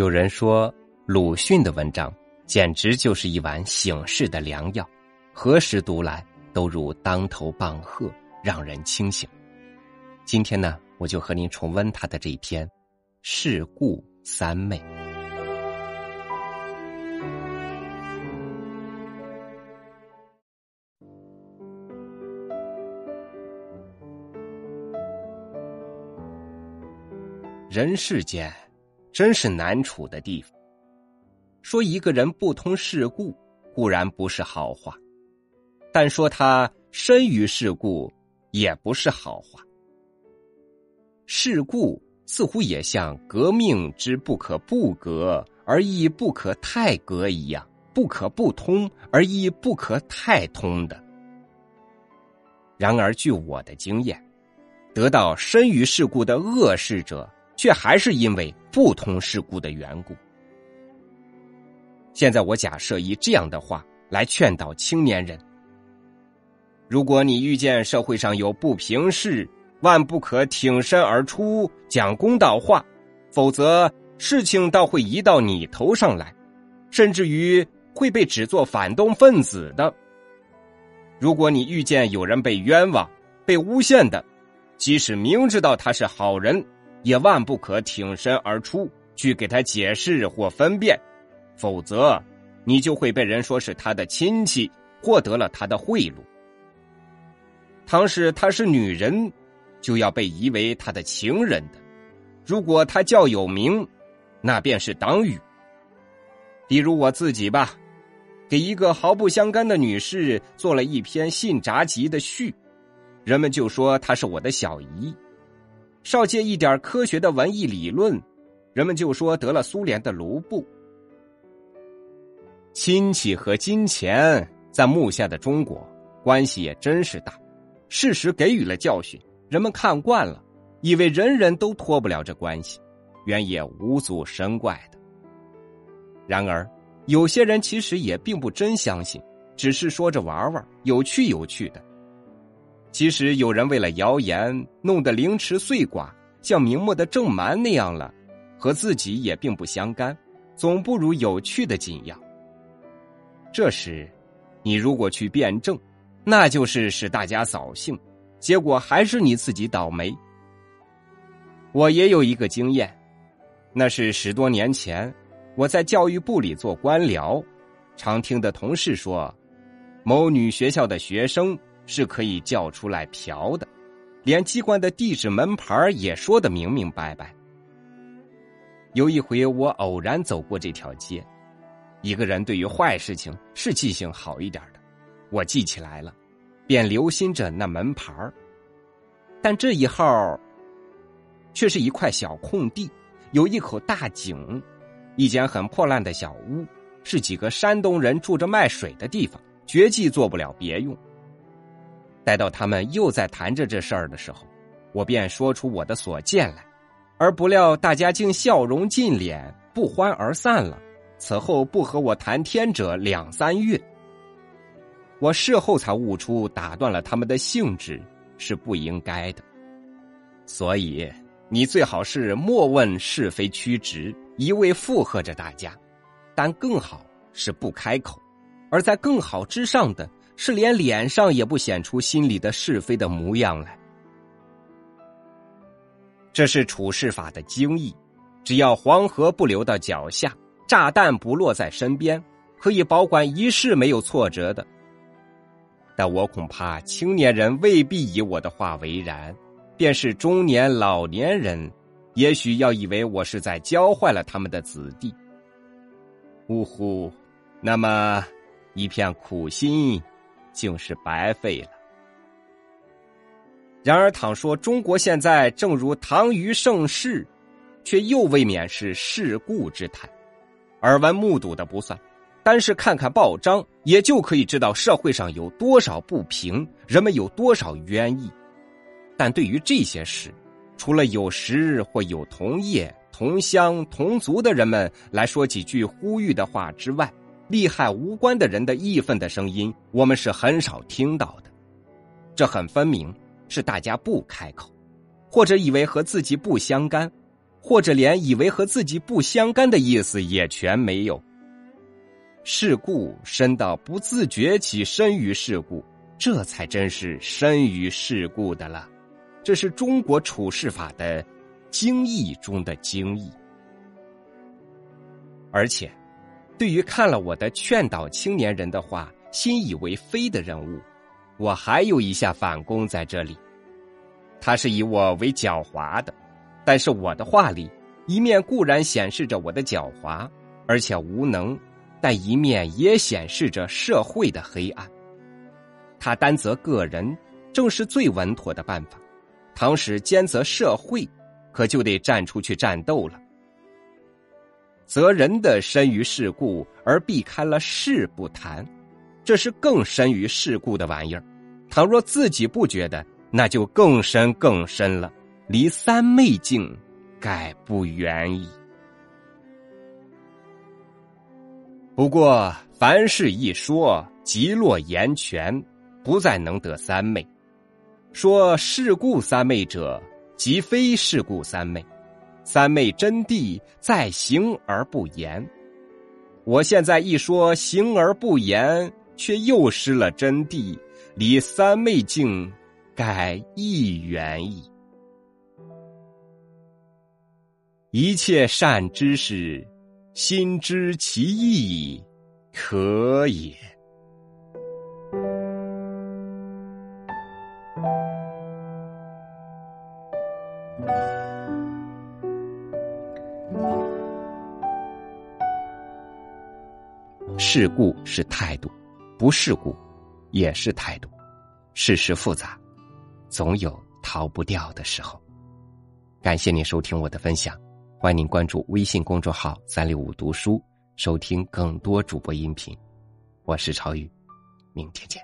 有人说，鲁迅的文章简直就是一碗醒世的良药，何时读来都如当头棒喝，让人清醒。今天呢，我就和您重温他的这一篇《世故三昧》。人世间，真是难处的地方。说一个人不通世故，固然不是好话；但说他深于世故，也不是好话。世故似乎也像革命之不可不革而亦不可太革一样，不可不通而亦不可太通的。然而，据我的经验，得到深于世故的恶事者。却还是因为不通世故的缘故。现在我假设以这样的话来劝导青年人：如果你遇见社会上有不平事，万不可挺身而出讲公道话，否则事情倒会移到你头上来，甚至于会被指作反动分子的。如果你遇见有人被冤枉、被诬陷的，即使明知道他是好人。也万不可挺身而出去给他解释或分辨，否则你就会被人说是他的亲戚，获得了他的贿赂。倘使她是女人，就要被疑为他的情人的；如果他较有名，那便是党羽。比如我自己吧，给一个毫不相干的女士做了一篇信札集的序，人们就说她是我的小姨。少借一点科学的文艺理论，人们就说得了苏联的卢布。亲戚和金钱在目下的中国关系也真是大，事实给予了教训，人们看惯了，以为人人都脱不了这关系，原也无足深怪的。然而，有些人其实也并不真相信，只是说着玩玩，有趣有趣的。其实有人为了谣言弄得凌迟碎剐，像明末的郑蛮那样了，和自己也并不相干，总不如有趣的紧要。这时，你如果去辩证，那就是使大家扫兴，结果还是你自己倒霉。我也有一个经验，那是十多年前，我在教育部里做官僚，常听的同事说，某女学校的学生。是可以叫出来嫖的，连机关的地址门牌也说得明明白白。有一回我偶然走过这条街，一个人对于坏事情是记性好一点的，我记起来了，便留心着那门牌但这一号却是一块小空地，有一口大井，一间很破烂的小屋，是几个山东人住着卖水的地方，绝技做不了别用。待到他们又在谈着这事儿的时候，我便说出我的所见来，而不料大家竟笑容尽敛，不欢而散了。此后不和我谈天者两三月，我事后才悟出打断了他们的兴致是不应该的。所以你最好是莫问是非曲直，一味附和着大家；但更好是不开口，而在更好之上的。是连脸上也不显出心里的是非的模样来，这是处事法的精义。只要黄河不流到脚下，炸弹不落在身边，可以保管一世没有挫折的。但我恐怕青年人未必以我的话为然，便是中年老年人，也许要以为我是在教坏了他们的子弟。呜呼，那么一片苦心。竟是白费了。然而，倘说中国现在正如唐虞盛世，却又未免是世故之谈。耳闻目睹的不算，单是看看报章，也就可以知道社会上有多少不平，人们有多少冤意。但对于这些事，除了有时或有同业、同乡、同族的人们来说几句呼吁的话之外，利害无关的人的义愤的声音，我们是很少听到的。这很分明是大家不开口，或者以为和自己不相干，或者连以为和自己不相干的意思也全没有。世故深到不自觉起身于世故，这才真是深于世故的了。这是中国处事法的精义中的精义。而且，对于看了我的劝导青年人的话信以为非的人物，我还有一下反攻在这里。他是以我为狡猾的，但是我的话里一面固然显示着我的狡猾，而且无能。但一面也显示着社会的黑暗。他担责个人，正是最稳妥的办法；倘使兼责社会，可就得站出去战斗了。则人的深于世故，而避开了事不谈，这是更深于世故的玩意儿。倘若自己不觉得，那就更深更深了，离三昧境，概不远矣。不过，凡事一说，即落言权，不再能得三昧。说世故三昧者，即非世故三昧。三昧真谛在行而不言。我现在一说行而不言，却又失了真谛，离三昧境，该一远矣。一切善知识。心知其意，可也。事故是态度，不事故也是态度。世事复杂，总有逃不掉的时候。感谢您收听我的分享。欢迎您关注微信公众号“三六五读书”，收听更多主播音频。我是超宇，明天见。